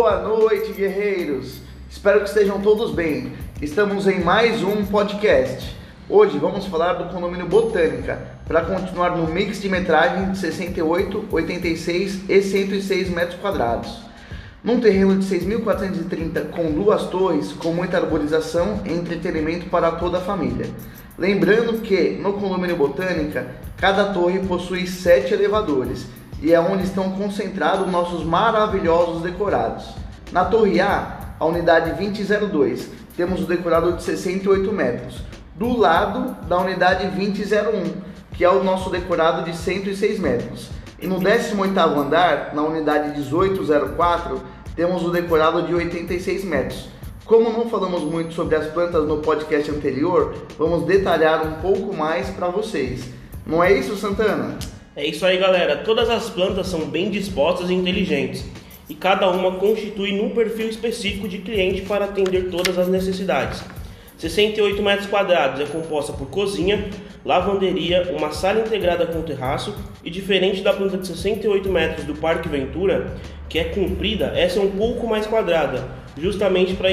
Boa noite, guerreiros! Espero que estejam todos bem. Estamos em mais um podcast. Hoje vamos falar do condomínio Botânica, para continuar no mix de metragem de 68, 86 e 106 metros quadrados. Num terreno de 6.430 com duas torres, com muita arborização e entretenimento para toda a família. Lembrando que no condomínio Botânica, cada torre possui sete elevadores e é onde estão concentrados nossos maravilhosos decorados. Na torre A, a unidade 2002, temos o decorado de 68 metros, do lado da unidade 2001, que é o nosso decorado de 106 metros. E no 18º andar, na unidade 1804, temos o decorado de 86 metros. Como não falamos muito sobre as plantas no podcast anterior, vamos detalhar um pouco mais para vocês. Não é isso, Santana? É isso aí, galera. Todas as plantas são bem dispostas e inteligentes, e cada uma constitui um perfil específico de cliente para atender todas as necessidades. 68 metros quadrados é composta por cozinha, lavanderia, uma sala integrada com terraço e diferente da planta de 68 metros do Parque Ventura, que é comprida, essa é um pouco mais quadrada, justamente para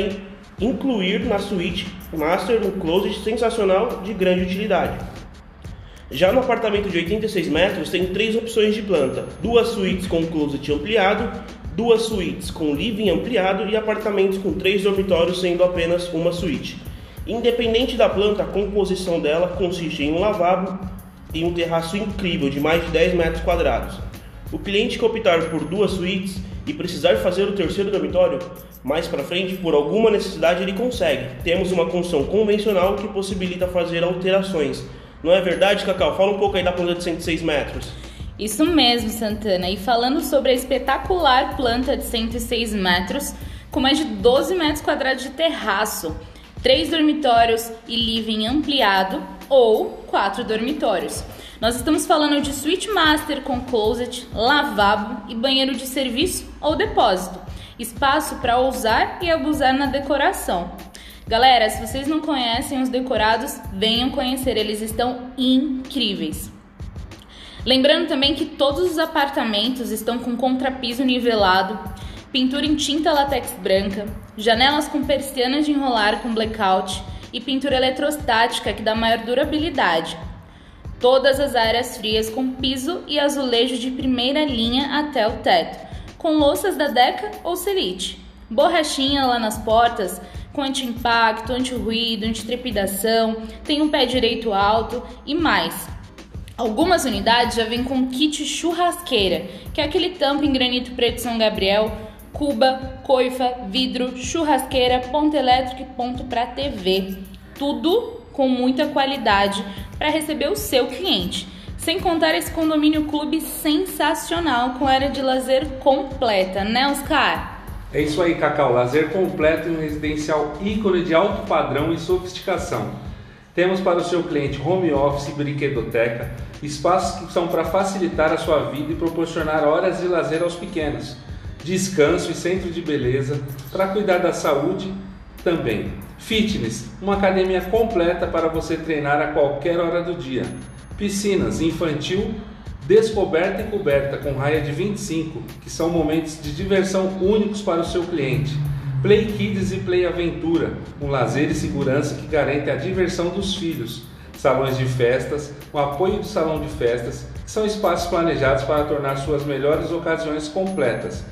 incluir na suíte master um closet sensacional de grande utilidade. Já no apartamento de 86 metros tem três opções de planta: duas suítes com closet ampliado, duas suítes com living ampliado e apartamentos com três dormitórios, sendo apenas uma suíte. Independente da planta, a composição dela consiste em um lavabo e um terraço incrível de mais de 10 metros quadrados. O cliente que optar por duas suítes e precisar fazer o terceiro dormitório, mais para frente, por alguma necessidade, ele consegue. Temos uma construção convencional que possibilita fazer alterações não é verdade, Cacau? Fala um pouco aí da planta de 106 metros. Isso mesmo, Santana. E falando sobre a espetacular planta de 106 metros, com mais de 12 metros quadrados de terraço, três dormitórios e living ampliado ou quatro dormitórios. Nós estamos falando de suite master com closet, lavabo e banheiro de serviço ou depósito. Espaço para ousar e abusar na decoração. Galera, se vocês não conhecem os decorados, venham conhecer, eles estão incríveis. Lembrando também que todos os apartamentos estão com contrapiso nivelado, pintura em tinta látex branca, janelas com persianas de enrolar com blackout e pintura eletrostática que dá maior durabilidade. Todas as áreas frias com piso e azulejo de primeira linha até o teto, com louças da Deca ou Celite. Borrachinha lá nas portas com anti-impacto, anti-ruído, anti-trepidação, tem um pé direito alto e mais. Algumas unidades já vêm com kit churrasqueira, que é aquele tampo em granito preto São Gabriel, cuba, coifa, vidro, churrasqueira, ponto elétrico e ponto para TV. Tudo com muita qualidade para receber o seu cliente. Sem contar esse condomínio clube sensacional com área de lazer completa, né, Oscar? É isso aí, Cacau. Lazer completo em um residencial ícone de alto padrão e sofisticação. Temos para o seu cliente home office e brinquedoteca, espaços que são para facilitar a sua vida e proporcionar horas de lazer aos pequenos, descanso e centro de beleza para cuidar da saúde também. Fitness, uma academia completa para você treinar a qualquer hora do dia. Piscinas infantil, Descoberta e coberta com raia de 25, que são momentos de diversão únicos para o seu cliente. Play Kids e Play Aventura, um lazer e segurança que garante a diversão dos filhos. Salões de festas, o apoio do salão de festas, que são espaços planejados para tornar suas melhores ocasiões completas.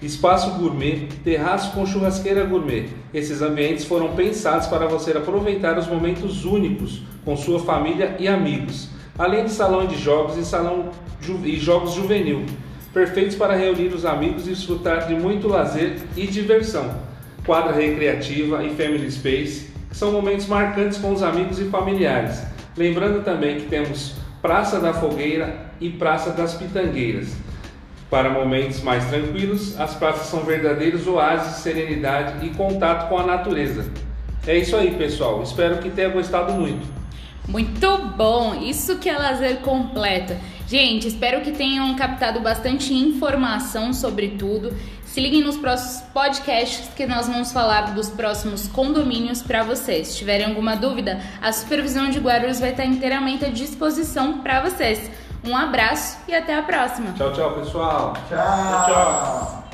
Espaço gourmet, terraço com churrasqueira gourmet. Esses ambientes foram pensados para você aproveitar os momentos únicos com sua família e amigos além de salão de jogos e salão ju e jogos juvenil, perfeitos para reunir os amigos e desfrutar de muito lazer e diversão. Quadra recreativa e family space, são momentos marcantes com os amigos e familiares. Lembrando também que temos Praça da Fogueira e Praça das Pitangueiras. Para momentos mais tranquilos, as praças são verdadeiros oásis de serenidade e contato com a natureza. É isso aí, pessoal. Espero que tenha gostado muito. Muito bom! Isso que é lazer completo. Gente, espero que tenham captado bastante informação sobre tudo. Se liguem nos próximos podcasts que nós vamos falar dos próximos condomínios para vocês. Se tiverem alguma dúvida, a supervisão de Guarulhos vai estar inteiramente à disposição para vocês. Um abraço e até a próxima. Tchau, tchau, pessoal. Tchau. tchau.